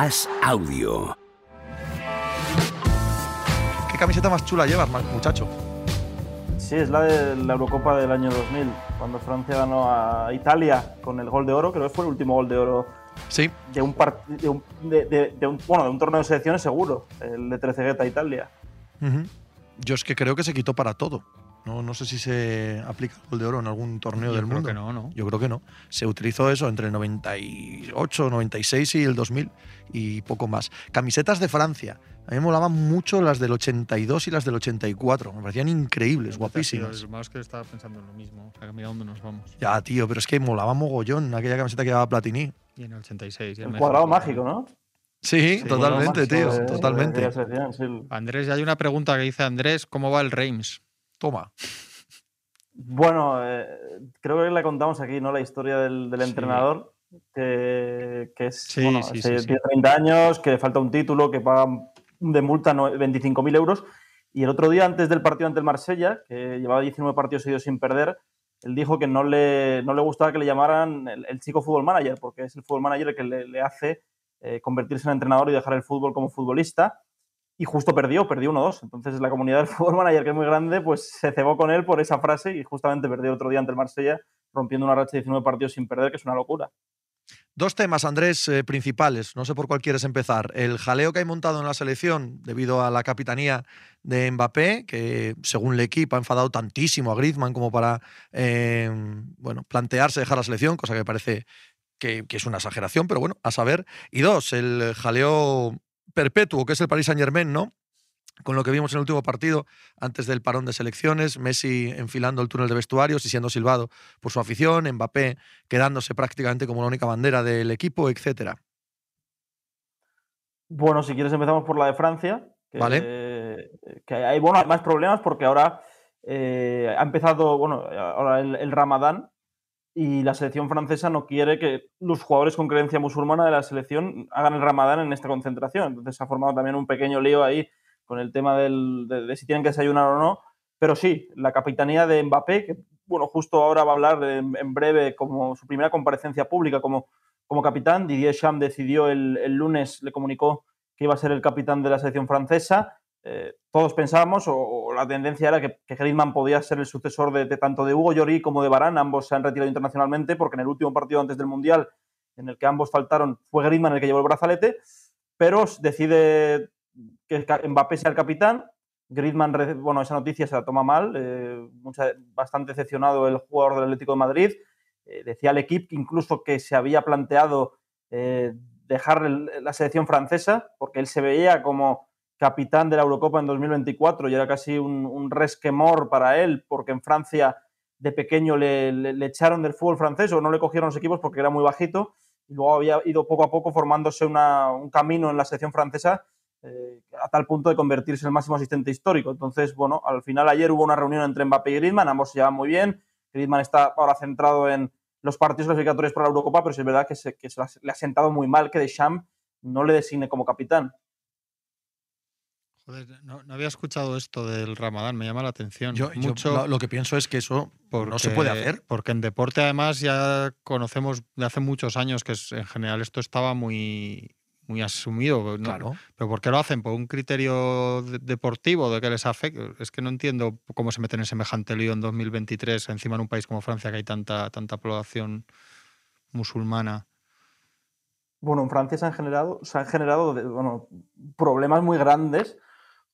As Audio. ¿Qué camiseta más chula llevas, muchacho? Sí, es la de la Eurocopa del año 2000, cuando Francia ganó a Italia con el gol de oro, creo que fue el último gol de oro sí. de, un, de, un, de, un, bueno, de un torneo de selecciones seguro, el de Trecegueta Italia. Yo es que creo que se quitó para todo. No, no sé si se aplica el gol de oro en algún torneo del mundo. Que no, no. Yo creo que no. Se utilizó eso entre el 98, 96 y el 2000 y poco más. Camisetas de Francia. A mí me molaban mucho las del 82 y las del 84. Me parecían increíbles, guapísimas. Más es que estaba pensando en lo mismo. O sea, mira dónde nos vamos. Ya, tío, pero es que molaba mogollón aquella camiseta que llevaba Platini. Y en el 86. el, cuadrado mágico, ¿no? Sí, totalmente, tío, totalmente. Andrés, ya hay una pregunta que dice Andrés, ¿cómo va el Reims? Toma. Bueno, eh, creo que le contamos aquí, ¿no? La historia del, entrenador, que, es, bueno, 30 años, que le falta un título, que paga de multa 25.000 euros. Y el otro día, antes del partido ante el Marsella, que llevaba 19 partidos seguidos sin perder, él dijo que no le, no le gustaba que le llamaran el, chico fútbol manager, porque es el fútbol manager el que le, hace eh, convertirse en entrenador y dejar el fútbol como futbolista y justo perdió, perdió 1-2. Entonces la comunidad del fútbol manager, que es muy grande, pues se cebó con él por esa frase y justamente perdió otro día ante el Marsella, rompiendo una racha de 19 partidos sin perder, que es una locura. Dos temas, Andrés, eh, principales. No sé por cuál quieres empezar. El jaleo que hay montado en la selección debido a la capitanía de Mbappé, que según el equipo ha enfadado tantísimo a Griezmann como para eh, bueno, plantearse dejar la selección, cosa que parece que, que, es una exageración, pero bueno, a saber. Y dos, el jaleo perpetuo que es el Paris Saint Germain, ¿no? Con lo que vimos en el último partido, antes del parón de selecciones, Messi enfilando el túnel de vestuarios y siendo silbado por su afición, Mbappé quedándose prácticamente como la única bandera del equipo, etcétera. Bueno, si quieres empezamos por la de Francia. Que, vale. Que hay, bueno, hay más problemas porque ahora eh, ha empezado, bueno, ahora el Ramadán, y la selección francesa no quiere que los jugadores con creencia musulmana de la selección hagan el ramadán en esta concentración. Entonces se ha formado también un pequeño lío ahí con el tema de, si tienen que desayunar o no. Pero sí, la capitanía de Mbappé, que bueno, justo ahora va a hablar en, breve como su primera comparecencia pública como, como capitán. Didier Cham decidió el, el lunes, le comunicó que iba a ser el capitán de la selección francesa. Eh, todos pensábamos, o, la tendencia era que, que, Griezmann podía ser el sucesor de, tanto de Hugo Lloris como de Barán. Ambos se han retirado internacionalmente porque en el último partido antes del Mundial, en el que ambos faltaron, fue Griezmann el que llevó el brazalete, pero decide que Mbappé sea el capitán. Griezmann, bueno, esa noticia se la toma mal, eh, bastante decepcionado el jugador del Atlético de Madrid. Eh, decía el equipo incluso que se había planteado dejar la selección francesa porque él se veía como capitán de la Eurocopa en 2024 y era casi un, resquemor para él, porque en Francia de pequeño le, echaron del fútbol francés o no le cogieron los equipos porque era muy bajito y luego había ido poco a poco formándose un camino en la selección francesa eh, a tal punto de convertirse en el máximo asistente histórico. Entonces, bueno, al final ayer hubo una reunión entre Mbappé y Griezmann, ambos se llevan muy bien. Griezmann está ahora centrado en los partidos clasificatorios para la Eurocopa, pero es verdad que, se, le ha sentado muy mal que Deschamps no le designe como capitán no, había escuchado esto del Ramadán, me llama la atención. Yo, Mucho lo, que pienso es que eso no se puede hacer. Porque en deporte, además, ya conocemos de hace muchos años que en general esto estaba muy, muy asumido. Claro. ¿Pero por qué lo hacen? ¿Por un criterio deportivo de que les afecta? Es que no entiendo cómo se meten en semejante lío en 2023, encima en un país como Francia, que hay tanta, tanta población musulmana. Bueno, en Francia se han generado, se han generado bueno, problemas muy grandes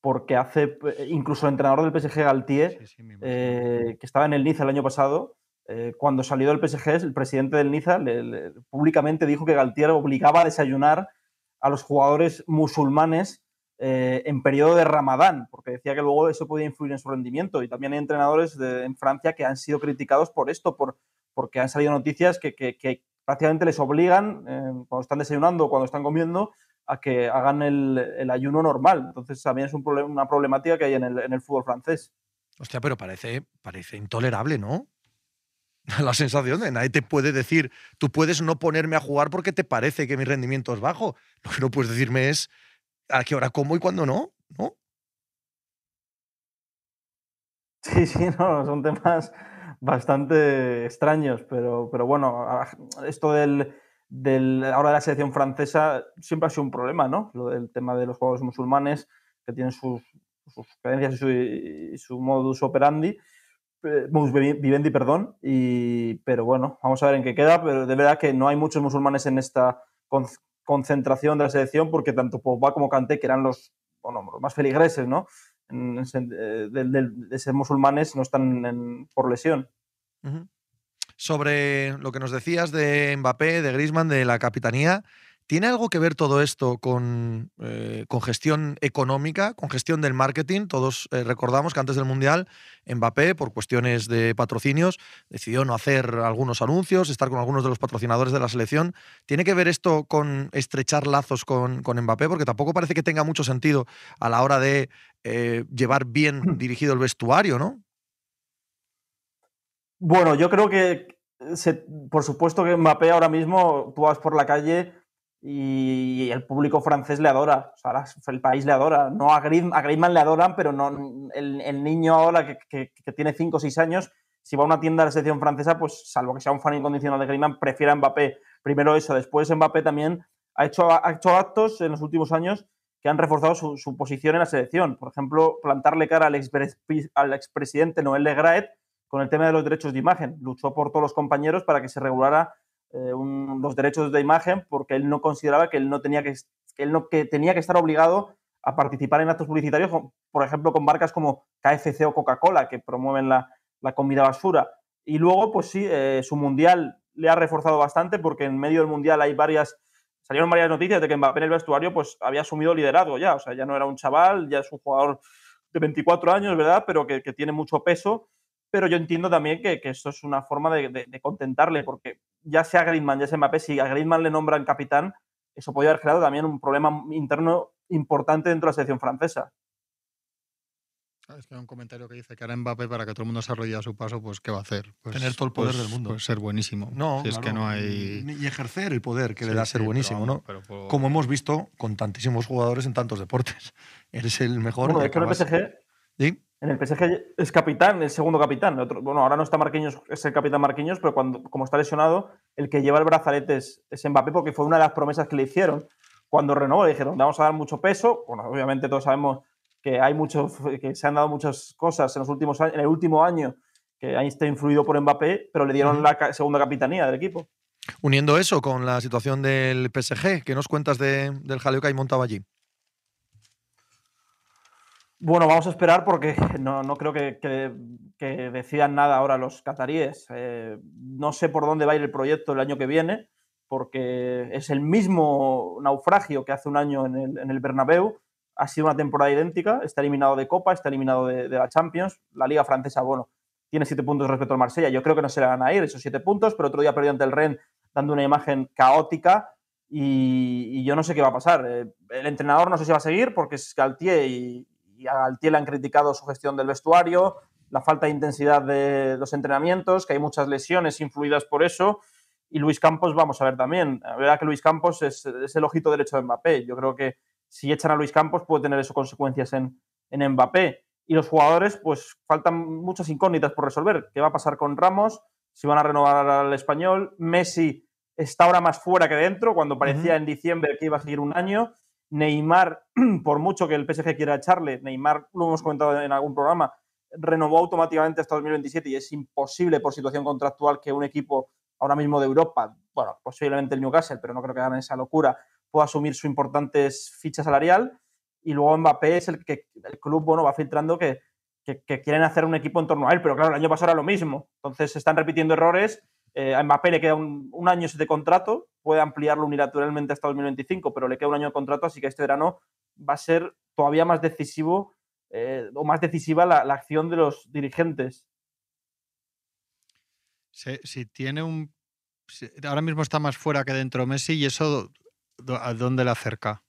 porque hace, incluso el entrenador del PSG, Galtier, eh, que estaba en el Niza el año pasado, eh, cuando salió del PSG, el presidente del Niza públicamente dijo que Galtier obligaba a desayunar a los jugadores musulmanes eh, en periodo de Ramadán, porque decía que luego eso podía influir en su rendimiento. Y también hay entrenadores en Francia que han sido criticados por esto, por, porque han salido noticias que, que prácticamente les obligan, cuando están desayunando o cuando están comiendo, a que hagan el, ayuno normal. Entonces también es un una problemática que hay en el, fútbol francés. Hostia, pero parece, parece intolerable, ¿no? La sensación de nadie te puede decir, tú puedes no ponerme a jugar porque te parece que mi rendimiento es bajo. Lo que no puedes decirme es a qué hora como y cuándo no, ¿no? Sí, sí, no, son temas bastante extraños, pero, pero bueno, esto del, ahora de la selección francesa siempre ha sido un problema, ¿no? Lo del tema de los jugadores musulmanes que tienen sus, sus creencias y su, modus operandi, eh, vivendi, perdón, y, pero bueno, vamos a ver en qué queda, pero de verdad que no hay muchos musulmanes en esta concentración de la selección porque tanto Pogba como Kanté, que eran los, bueno, los más feligreses, ¿no? Eh, de, ser musulmanes no están por lesión. Sobre lo que nos decías de Mbappé, de Griezmann, de la capitanía, ¿tiene algo que ver todo esto con, eh, con gestión económica, con gestión del marketing? Todos eh, recordamos que antes del Mundial, Mbappé, por cuestiones de patrocinios, decidió no hacer algunos anuncios, estar con algunos de los patrocinadores de la selección. ¿Tiene que ver esto con estrechar lazos con, con Mbappé? Porque tampoco parece que tenga mucho sentido a la hora de eh, llevar bien dirigido el vestuario, ¿no? Bueno, yo creo que, por supuesto que Mbappé ahora mismo, tú vas por la calle y el público francés le adora, o sea, el país le adora. No a, Griezmann, le adoran, pero no el, niño ahora que, tiene 5 o 6 años, si va a una tienda de la selección francesa, pues salvo que sea un fan incondicional de Griezmann, prefiere a Mbappé. Primero eso, después Mbappé también ha hecho, ha hecho actos en los últimos años que han reforzado su, posición en la selección. Por ejemplo, plantarle cara al, al expresidente Noel Legraet con el tema de los derechos de imagen. Luchó por todos los compañeros para que se regulara eh, los derechos de imagen porque él no consideraba que él no tenía que, él no, que tenía que estar obligado a participar en actos publicitarios, por ejemplo, con marcas como KFC o Coca-Cola, que promueven la, comida basura. Y luego, pues sí, eh, su mundial le ha reforzado bastante porque en medio del mundial hay varias, salieron varias noticias de que Mbappé en el vestuario pues había asumido liderazgo ya, o sea, ya no era un chaval, ya es un jugador de 24 años, ¿verdad? Pero que tiene mucho peso pero yo entiendo también que, que esto es una forma de, contentarle, porque ya sea Griezmann, ya sea Mbappé, si a Griezmann le nombran capitán, eso podría haber creado también un problema interno importante dentro de la selección francesa. Es que hay un comentario que dice que ahora Mbappé, para que todo el mundo se arrodille a su paso, pues ¿qué va a hacer? Pues, Tener todo el poder pues, del mundo. Pues ser buenísimo. No, es que no hay... Y ejercer el poder que le da ser buenísimo, ¿no? Como hemos visto con tantísimos jugadores en tantos deportes. Eres el mejor. Bueno, es que el PSG... ¿Sí? En el PSG es capitán, el segundo capitán. bueno, ahora no está Marquinhos, es el capitán Marquinhos, pero cuando, como está lesionado, el que lleva el brazalete es, Mbappé porque fue una de las promesas que le hicieron. Cuando renovó, le dijeron, vamos a dar mucho peso. Bueno, obviamente todos sabemos que hay muchos, que se han dado muchas cosas en los últimos en el último año que está influido por Mbappé, pero le dieron la segunda capitanía del equipo. Uniendo eso con la situación del PSG, ¿qué nos cuentas del jaleo que hay montado allí? Bueno, vamos a esperar porque no, creo que, decidan nada ahora los cataríes. Eh, no sé por dónde va a ir el proyecto el año que viene, porque es el mismo naufragio que hace un año en el, en Bernabéu. Ha sido una temporada idéntica, está eliminado de Copa, está eliminado de, la Champions. La Liga Francesa, bueno, tiene siete puntos respecto al Marsella. Yo creo que no se le van a ir esos siete puntos, pero otro día perdió ante el Ren dando una imagen caótica y, yo no sé qué va a pasar. Eh, el entrenador no sé si va a seguir porque es Galtier y a Galtier han criticado su gestión del vestuario, la falta de intensidad de los entrenamientos, que hay muchas lesiones influidas por eso. Y Luis Campos, vamos a ver también. La verdad que Luis Campos es, el ojito derecho de Mbappé. Yo creo que si echan a Luis Campos puede tener eso consecuencias en, en Mbappé. Y los jugadores, pues faltan muchas incógnitas por resolver. ¿Qué va a pasar con Ramos? Si van a renovar al español. Messi está ahora más fuera que dentro, cuando parecía en diciembre que iba a seguir un año. Neymar, por mucho que el PSG quiera echarle, Neymar, lo hemos comentado en algún programa, renovó automáticamente hasta 2027 y es imposible por situación contractual que un equipo ahora mismo de Europa, bueno, posiblemente el Newcastle, pero no creo que hagan esa locura, pueda asumir su importante ficha salarial. Y luego Mbappé es el que el club bueno, va filtrando que, que, quieren hacer un equipo en torno a él, pero claro, el año pasado era lo mismo. Entonces se están repitiendo errores. Eh, a Mbappé le queda un, un año de contrato, puede ampliarlo unilateralmente hasta 2025, pero le queda un año de contrato, así que este verano va a ser todavía más decisivo eh, o más decisiva la, acción de los dirigentes. Si, tiene un. ahora mismo está más fuera que dentro Messi, ¿y eso a dónde le acerca?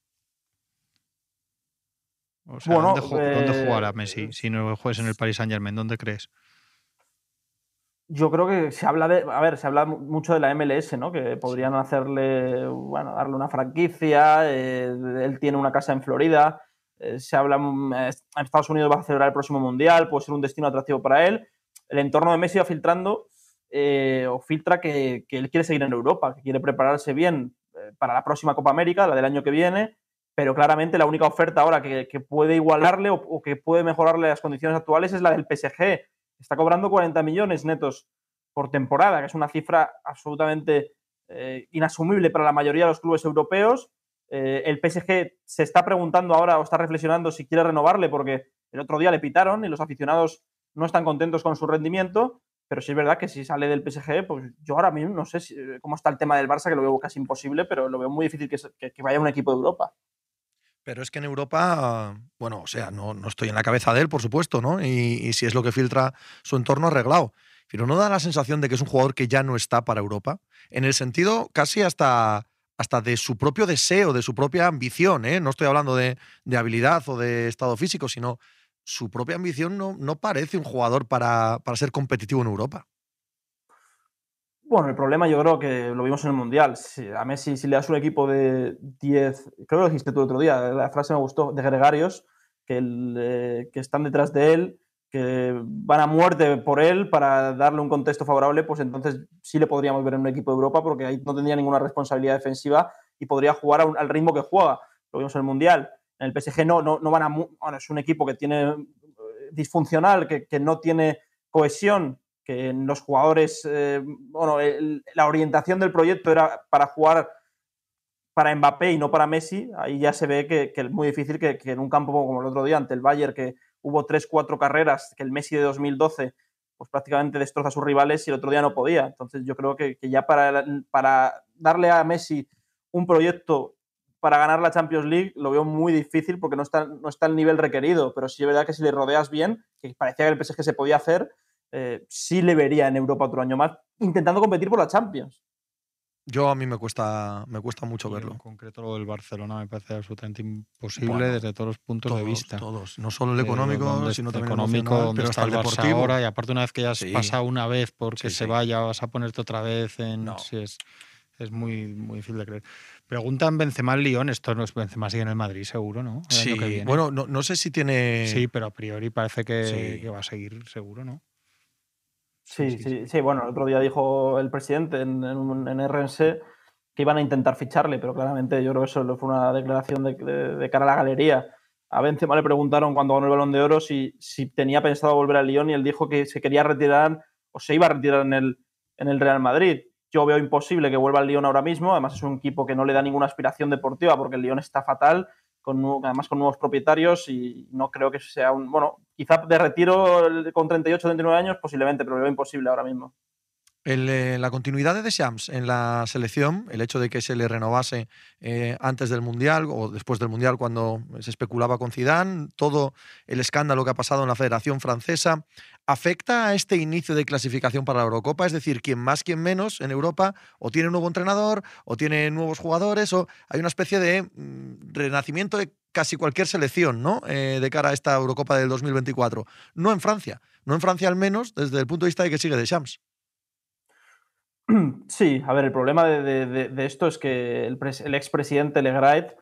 O sea, ¿dónde, eh, jugará Messi si no juegas en el Paris Saint Germain? ¿Dónde crees? Yo creo que se habla de, a ver, se habla mucho de la MLS, ¿no? Que podrían hacerle, bueno, darle una franquicia. Eh, él tiene una casa en Florida. Eh, se habla, en Estados Unidos va a celebrar el próximo mundial, puede ser un destino atractivo para él. El entorno de Messi va filtrando eh, o filtra que, él quiere seguir en Europa, que quiere prepararse bien eh, para la próxima Copa América, la del año que viene, pero claramente la única oferta ahora que, puede igualarle o, que puede mejorarle las condiciones actuales es la del PSG. Está cobrando 40 millones netos por temporada, que es una cifra absolutamente eh, inasumible para la mayoría de los clubes europeos. el PSG se está preguntando ahora o está reflexionando si quiere renovarle porque el otro día le pitaron y los aficionados no están contentos con su rendimiento, pero sí es verdad que si sale del PSG, pues yo ahora mismo no sé eh, cómo está el tema del Barça, que lo veo casi imposible, pero lo veo muy difícil que, que, vaya un equipo de Europa. Pero es que en Europa, bueno, o sea, no, no estoy en la cabeza de él, por supuesto, ¿no? Y, si es lo que filtra su entorno arreglado. Pero no da la sensación de que es un jugador que ya no está para Europa, en el sentido casi hasta, hasta de su propio deseo, de su propia ambición, ¿eh? No estoy hablando de, de habilidad o de estado físico, sino su propia ambición no, no parece un jugador para, ser competitivo en Europa. Bueno, el problema yo creo que lo vimos en el Mundial. a Messi, si le das un equipo de 10, creo que lo dijiste tú el otro día, la frase me gustó, de gregarios, que, eh, que están detrás de él, que van a muerte por él para darle un contexto favorable, pues entonces sí le podríamos ver en un equipo de Europa porque ahí no tendría ninguna responsabilidad defensiva y podría jugar al ritmo que juega. Lo vimos en el Mundial. En el PSG no, no, van a. Bueno, es un equipo que tiene eh, disfuncional, que, no tiene cohesión, que los jugadores. Eh, bueno, la orientación del proyecto era para jugar para Mbappé y no para Messi. Ahí ya se ve que, es muy difícil que, en un campo como el otro día, ante el Bayern, que hubo tres, cuatro carreras, que el Messi de 2012 pues prácticamente destroza a sus rivales y el otro día no podía. Entonces yo creo que, ya para, para darle a Messi un proyecto para ganar la Champions League lo veo muy difícil porque no está, no está el nivel requerido, pero sí es verdad que si le rodeas bien, que parecía que el PSG se podía hacer, eh, sí le vería en Europa otro año más, intentando competir por la Champions. Yo a mí me cuesta, me cuesta mucho verlo. En concreto lo del Barcelona me parece absolutamente imposible desde todos los puntos de vista. Todos, no solo el económico, sino también el económico, donde está el, Barça ahora y aparte una vez que ya has pasado una vez porque se vaya vas a ponerte otra vez en si es es muy, muy difícil de creer. Preguntan Benzema al Lyon, esto no es Benzema sigue en el Madrid seguro, ¿no? sí, bueno, no, sé si tiene... Sí, pero a priori parece que, va a seguir seguro, ¿no? Sí sí, sí, bueno, el otro día dijo el presidente en, en, RNC que iban a intentar ficharle, pero claramente yo creo que eso fue una declaración de, cara a la galería. A Benzema le preguntaron cuando ganó el Balón de Oro si, si tenía pensado volver al Lyon y él dijo que se quería retirar o se iba a retirar en el, en el Real Madrid yo veo imposible que vuelva al Lyon ahora mismo. Además, es un equipo que no le da ninguna aspiración deportiva porque el Lyon está fatal, con, además con nuevos propietarios y no creo que sea un. Bueno, quizá de retiro con 38 39 años, posiblemente, pero lo veo imposible ahora mismo. Eh, la continuidad de Deschamps en la selección, el hecho de que se le renovase eh, antes del Mundial o después del Mundial cuando se especulaba con Zidane, todo el escándalo que ha pasado en la Federación Francesa, ¿afecta a este inicio de clasificación para la Eurocopa? Es decir, quien más, quien menos en Europa o tiene un nuevo entrenador o tiene nuevos jugadores o hay una especie de mm, renacimiento de casi cualquier selección ¿no? Eh, de cara a esta Eurocopa del 2024. No en Francia, no en Francia al menos desde el punto de vista de que sigue Deschamps. Sí, a ver, el problema de, esto es que el, el expresidente Legrait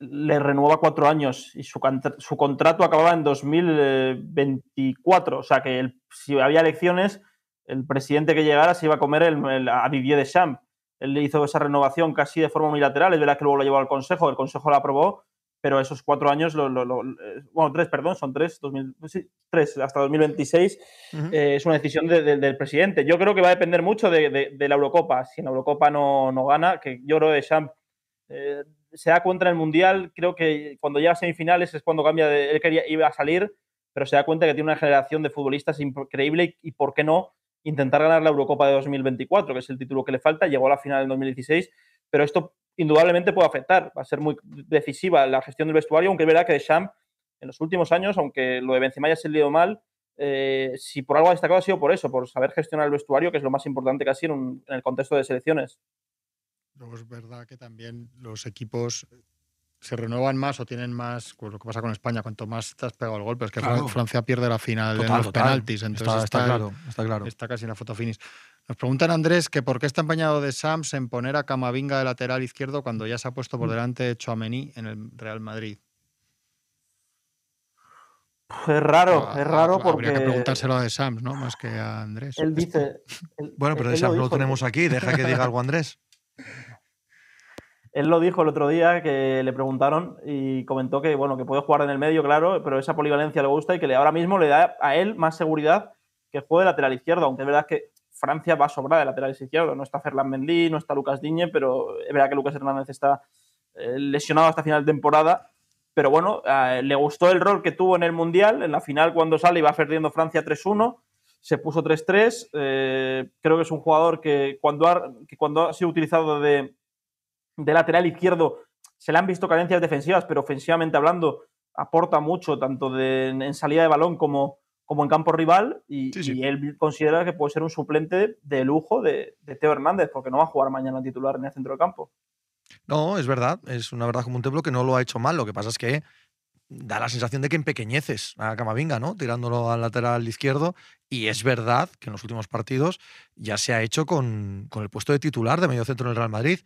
le renueva cuatro años y su, su contrato acababa en 2024. O sea que si había elecciones, el presidente que llegara se iba a comer el, a Didier Deschamps. Él le hizo esa renovación casi de forma unilateral. Es verdad que luego lo llevó al Consejo, el Consejo la aprobó, pero esos cuatro años, lo, eh, bueno, tres, perdón, son tres, tres hasta 2026, eh, es una decisión del presidente. Yo creo que va a depender mucho de, la Eurocopa. Si en la Eurocopa no, no gana, que yo creo que Champ eh, se da cuenta en el Mundial, creo que cuando llega a semifinales es cuando cambia, de, él quería, iba a salir, pero se da cuenta que tiene una generación de futbolistas increíble y, ¿por qué no? intentar ganar la Eurocopa de 2024, que es el título que le falta, llegó a la final en 2016, pero esto indudablemente puede afectar. Va a ser muy decisiva la gestión del vestuario, aunque es verdad que Deschamps en los últimos años, aunque lo de Benzema ya se ha salido mal, eh, si por algo ha destacado ha sido por eso, por saber gestionar el vestuario, que es lo más importante casi en, en el contexto de selecciones. Luego es verdad que también los equipos se renuevan más o tienen más, pues lo que pasa con España, cuanto más te has pegado el golpe, es que Francia pierde la final en los penaltis, entonces está, claro, está claro. Está casi en la foto finish. Nos preguntan, Andrés, que por qué está empeñado de Sams en poner a Camavinga de lateral izquierdo cuando ya se ha puesto por mm. delante Chouameni en el Real Madrid. Es raro, es raro porque. Habría que preguntárselo a De Sams, ¿no? Más que a Andrés. Él dice. bueno, pero De Sams lo, lo tenemos aquí, deja que diga algo Andrés. Él lo dijo el otro día que le preguntaron y comentó que bueno que puede jugar en el medio, claro, pero esa polivalencia le gusta y que ahora mismo le da a él más seguridad que juegue lateral izquierdo, aunque es verdad que Francia va a sobrar de lateral izquierdo. No está Ferland Mendy, no está Lucas Diñe, pero es verdad que Lucas Hernández está eh, lesionado hasta final de temporada. Pero bueno, le gustó el rol que tuvo en el Mundial. En la final, cuando sale, iba perdiendo Francia 3-1. Se puso 3-3. Eh, creo que es un jugador que cuando ha, que cuando ha sido utilizado de, de lateral izquierdo se le han visto carencias defensivas, pero ofensivamente hablando aporta mucho, tanto de, en salida de balón como, como en campo rival, y, él considera que puede ser un suplente de lujo de, Teo Hernández, porque no va a jugar mañana titular en el centro del campo. No, es verdad, es una verdad como un templo que no lo ha hecho mal, lo que pasa es que da la sensación de que empequeñeces a Camavinga, ¿no? Tirándolo al lateral izquierdo. Y es verdad que en los últimos partidos ya se ha hecho con, con el puesto de titular de medio centro en el Real Madrid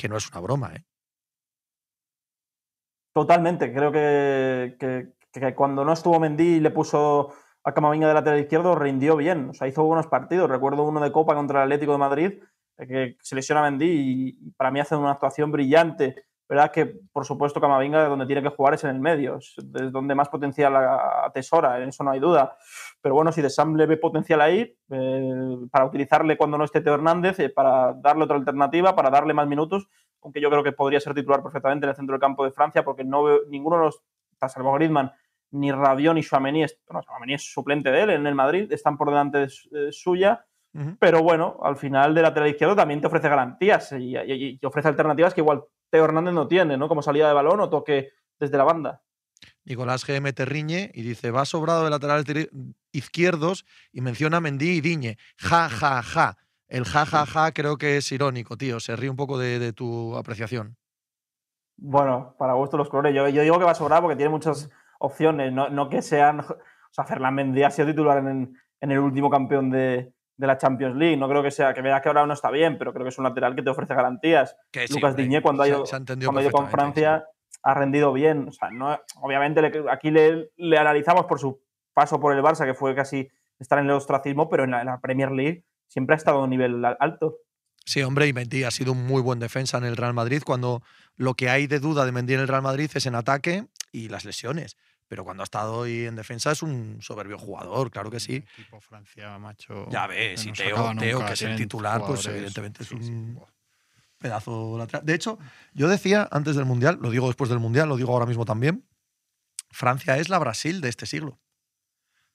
que no es una broma, ¿eh? Totalmente. Creo que, cuando no estuvo Mendy y le puso a Camavinga de lateral izquierdo, rindió bien. O sea, hizo buenos partidos. Recuerdo uno de Copa contra el Atlético de Madrid, eh, que se lesiona Mendy y para mí hace una actuación brillante. ¿Verdad? Que, por supuesto, Camavinga donde tiene que jugar es en el medio. Es donde más potencial atesora, en eso no hay duda. Pero bueno, si de Sam le ve potencial ahí, eh, para utilizarle cuando no esté Teo Hernández, eh, para darle otra alternativa, para darle más minutos, aunque yo creo que podría ser titular perfectamente en el centro del campo de Francia, porque no veo ninguno de los, salvo Griezmann, ni Rabiot ni Chouameni, no, Chouameni es suplente de él en el Madrid, están por delante de, suya. Pero bueno, al final de lateral izquierdo también te ofrece garantías y, ofrece alternativas que igual Teo Hernández no tiene, ¿no? Como salida de balón o toque desde la banda. Nicolás GM te riñe y dice, va sobrado de laterales izquierdos y menciona Mendy y Diñe. Ja, ja, ja. El ja, ja, ja creo que es irónico, tío. Se ríe un poco de, tu apreciación. Bueno, para gusto los colores. Yo, digo que va sobrado porque tiene muchas opciones, no, que sean... O sea, Ferland Mendy ha sido titular en, el último campeón de, la Champions League. No creo que sea, que vea que ahora no está bien, pero creo que es un lateral que te ofrece garantías. Lucas Diñé, cuando ha ido, con Francia, ha rendido bien. O sea, no, obviamente aquí le, analizamos por su paso por el Barça, que fue casi estar en el ostracismo, pero en la, Premier League siempre ha estado a un nivel alto. Sí, hombre, y Mendy ha sido un muy buen defensa en el Real Madrid cuando lo que hay de duda de Mendy en el Real Madrid es en ataque y las lesiones. Pero cuando ha estado hoy en defensa es un soberbio jugador, claro que sí. Francia, macho. Ya ves, y Teo, Teo, que es el titular, pues evidentemente es un pedazo lateral. De hecho, yo decía antes del Mundial, lo digo después del Mundial, lo digo ahora mismo también, Francia es la Brasil de este siglo.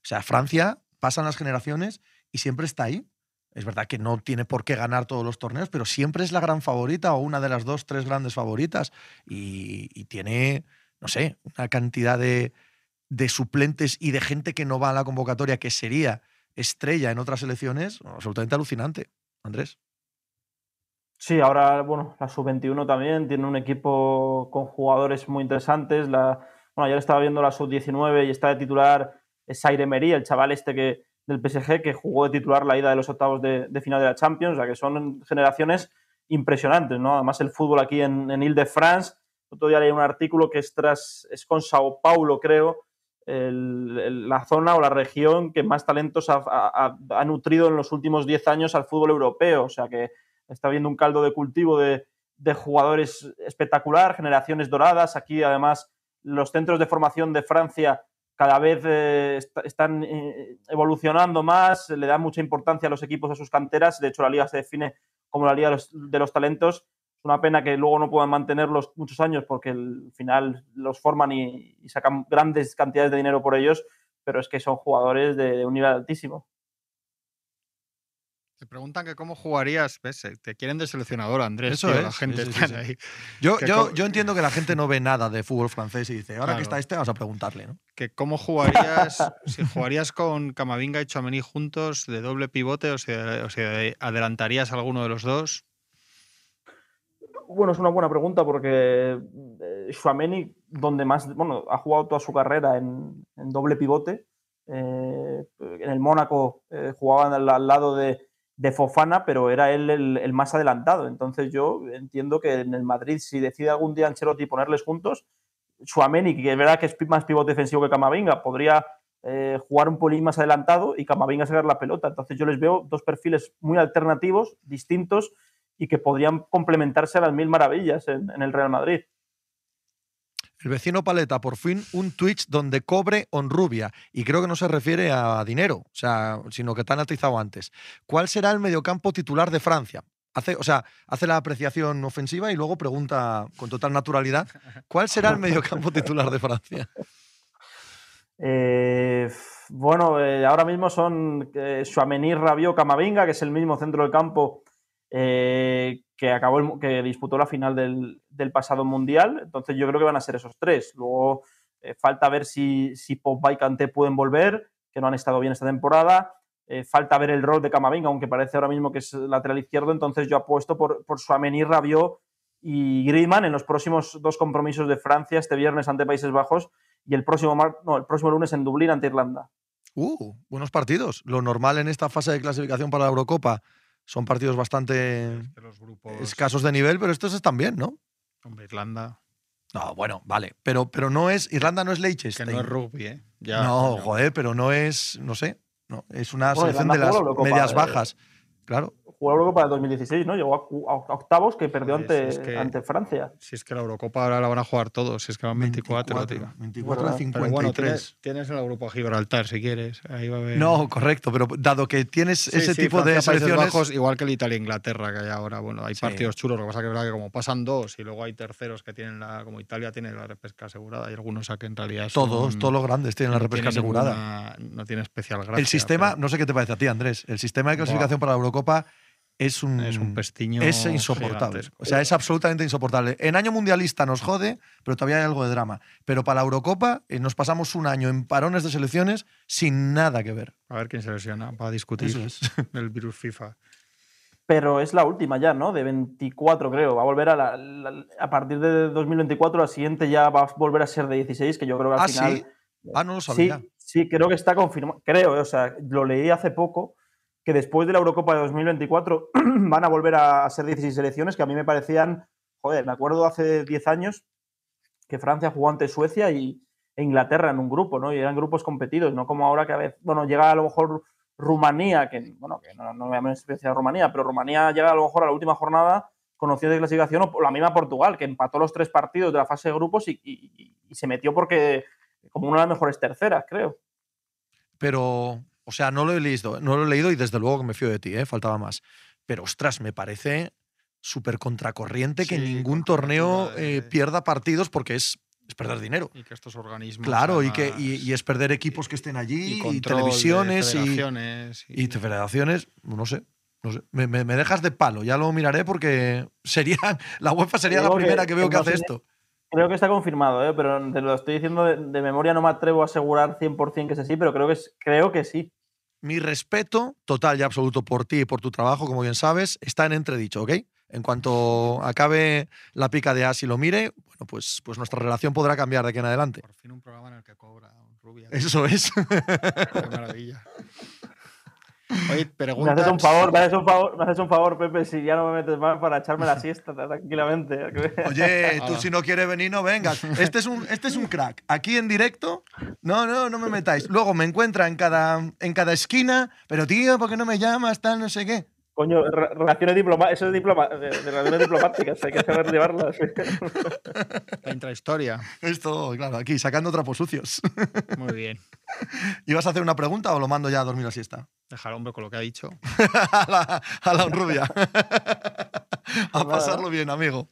O sea, Francia pasan las generaciones y siempre está ahí. Es verdad que no tiene por qué ganar todos los torneos, pero siempre es la gran favorita o una de las dos, tres grandes favoritas. Y, tiene, no sé, una cantidad de, de suplentes y de gente que no va a la convocatoria que sería estrella en otras elecciones absolutamente alucinante. Andrés. Sí, ahora, bueno, la sub-21 también tiene un equipo con jugadores muy interesantes. La, bueno, ayer estaba viendo la sub-19 y está de titular Saire Merí, el chaval este que, del PSG que jugó de titular la ida de los octavos de, final de la Champions. O sea, que son generaciones impresionantes, ¿no? Además, el fútbol aquí en, en Ile-de-France. Otro día leí un artículo que es, tras, es con Sao Paulo, creo, la zona o la región que más talentos ha, nutrido en los últimos 10 años al fútbol europeo. O sea que está habiendo un caldo de cultivo de, jugadores espectacular, generaciones doradas. Aquí, además, los centros de formación de Francia cada vez eh, están eh, evolucionando más, le dan mucha importancia a los equipos a sus canteras. De hecho, la liga se define como la liga de los, talentos. Es una pena que luego no puedan mantenerlos muchos años porque al final los forman y, sacan grandes cantidades de dinero por ellos, pero es que son jugadores de un nivel altísimo. Te preguntan que cómo jugarías, ¿ves? Eh, te quieren de seleccionador, Andrés. Eso es. La gente está ahí. Yo, yo, yo, entiendo que la gente no ve nada de fútbol francés y dice, ahora que está este, vamos a preguntarle, ¿no? Que cómo jugarías, si jugarías con Camavinga y Chouameni juntos de doble pivote, o sea, ¿adelantarías a alguno de los dos? Bueno, es una buena pregunta porque eh, Chouameni, donde más, bueno, ha jugado toda su carrera en, doble pivote, eh, en el Mónaco jugaba al lado de Fofana, pero era él el, más adelantado. Entonces yo entiendo que en el Madrid, si decide algún día Ancelotti ponerles juntos, Suameni, que es verdad que es más pivote defensivo que Camavinga, podría eh, jugar un pelín más adelantado y Camavinga sacar la pelota. Entonces yo les veo dos perfiles muy alternativos, distintos y que podrían complementarse a las mil maravillas en, el Real Madrid. El vecino Paleta, por fin un Twitch donde cobre Onrubia. Y creo que no se refiere a dinero, o sea, sino que tan atizado antes. ¿Cuál será el mediocampo titular de Francia? Hace, o sea, hace la apreciación ofensiva y luego pregunta con total naturalidad: ¿cuál será el mediocampo titular de Francia? Eh, bueno, eh, ahora mismo son eh, Suamení, Rabiot, Camavinga, que es el mismo centro del campo eh, que acabó que disputó la final del, pasado mundial. Entonces yo creo que van a ser esos tres. Luego falta ver si, si Pogba y pueden volver, que no han estado bien esta temporada. falta ver el rol de Camavinga, aunque parece ahora mismo que es lateral izquierdo. Entonces yo apuesto por, por Suamení, Rabiot y Griezmann en los próximos dos compromisos de Francia este viernes ante Países Bajos y el próximo, el próximo lunes en Dublín ante Irlanda. Uh, buenos partidos. Lo normal en esta fase de clasificación para la Eurocopa son partidos bastante escasos de nivel, pero estos están bien, ¿no? Hombre, Irlanda. No, bueno, vale. Pero, pero no es. Irlanda no es Leicester. Que no es rugby, ¿eh? no, joder, pero no es. No sé. No, es una selección de las medias bajas. Claro jugó la Eurocopa de 2016, ¿no? Llegó a, octavos que perdió ante, ante Francia. Si es que la Eurocopa ahora la van a jugar todos, si es que van 24, 24 tío. 24 a 53. tienes, el Grupo Gibraltar si quieres. Ahí va a haber... No, correcto, pero dado que tienes ese tipo de selecciones. Bajos, igual que el Italia-Inglaterra que hay ahora, bueno, hay partidos chulos, lo que pasa que es verdad que como pasan dos y luego hay terceros que tienen la. Como Italia tiene la repesca asegurada, hay algunos que en realidad. todos, todos los grandes tienen la repesca asegurada. no tiene especial gracia. El sistema, no sé qué te parece a ti, Andrés, el sistema de clasificación para la Eurocopa es un, es un pestiño. Es insoportable. O sea, es absolutamente insoportable. En año mundialista nos jode, pero todavía hay algo de drama. Pero para la Eurocopa eh, nos pasamos un año en parones de selecciones sin nada que ver. A ver quién se lesiona para discutir el virus FIFA. Pero es la última ya, ¿no? De 24, creo. Va a volver a la, a partir de 2024, la siguiente ya va a volver a ser de 16, que yo creo que al ah, final. ¿sí? Ah, no lo sabía. Sí, sí, creo que está confirmado. Creo, o sea, lo leí hace poco que después de la Eurocopa de 2024 van a volver a ser 16 selecciones que a mí me parecían, joder, me acuerdo hace 10 años que Francia jugó ante Suecia y, e Inglaterra en un grupo, ¿no? Y eran grupos competidos, no como ahora que a veces, bueno, llega a lo mejor Rumanía, que, bueno, que no, me llamo especial Rumanía, pero Rumanía llega a lo mejor a la última jornada con de clasificación, o la misma Portugal, que empató los tres partidos de la fase de grupos y se metió porque como una de las mejores terceras, creo. Pero o sea, no lo he leído, no lo he leído y desde luego que me fío de ti, ¿eh? faltaba más. Pero ostras, me parece súper contracorriente que ningún torneo eh, pierda partidos porque es, es, perder dinero. Y que estos organismos. Claro, y, que, y, es perder equipos que estén allí, y, televisiones, federaciones, y, federaciones. No sé. No sé. Me, me, dejas de palo, ya lo miraré porque sería la UEFA sería la primera que, veo que, hace esto. Creo que está confirmado, ¿eh? pero te lo estoy diciendo de, memoria, no me atrevo a asegurar 100% que es así, pero creo que, creo que sí. Mi respeto total y absoluto por ti y por tu trabajo, como bien sabes, está en entredicho, ¿ok? En cuanto acabe la pica de As y lo mire, bueno, pues, pues nuestra relación podrá cambiar de aquí en adelante. Por fin un programa en el que cobra un rubia. Eso es. Qué maravilla. Oye, preguntas. Me haces un favor, me haces un favor, me haces un favor, Pepe, si ya no me metes más para echarme la siesta tranquilamente. Oye, tú si no quieres venir, no vengas. Este es un, este es un crack. Aquí en directo, no, no, no me metáis. Luego me encuentra en cada, en cada esquina, pero tío, ¿por qué no me llamas? Tal, no sé qué. Coño, relaciones diplomáticas, eso es diploma, de, relaciones diplomáticas, hay que saber llevarlas. La intrahistoria. Esto, claro, aquí, sacando trapos sucios. Muy bien. ¿Ibas a hacer una pregunta o lo mando ya a dormir la siesta? Dejar hombre con lo que ha dicho. a, la, a la rubia. a pasarlo bien, amigo.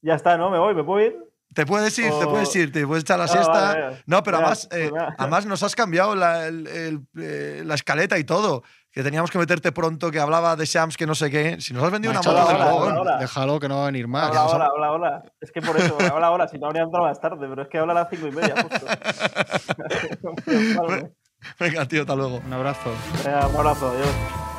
Ya está, ¿no? Me voy, me puedo ir. Te puedes ir, te puedes ir, te puedes echar la ah, siesta. no, pero además, eh, pues además nos has cambiado la, eh, la escaleta y todo que teníamos que meterte pronto, que hablaba de Shams, que no sé qué. Si nos has vendido una moto del cojón, déjalo que no va a venir más. Hola, hola, hola, hola. Es que por eso, hola, hola, si no habría entrado más tarde, pero es que habla a las cinco y media, justo. Venga, tío, hasta luego. Un abrazo. un abrazo, adiós.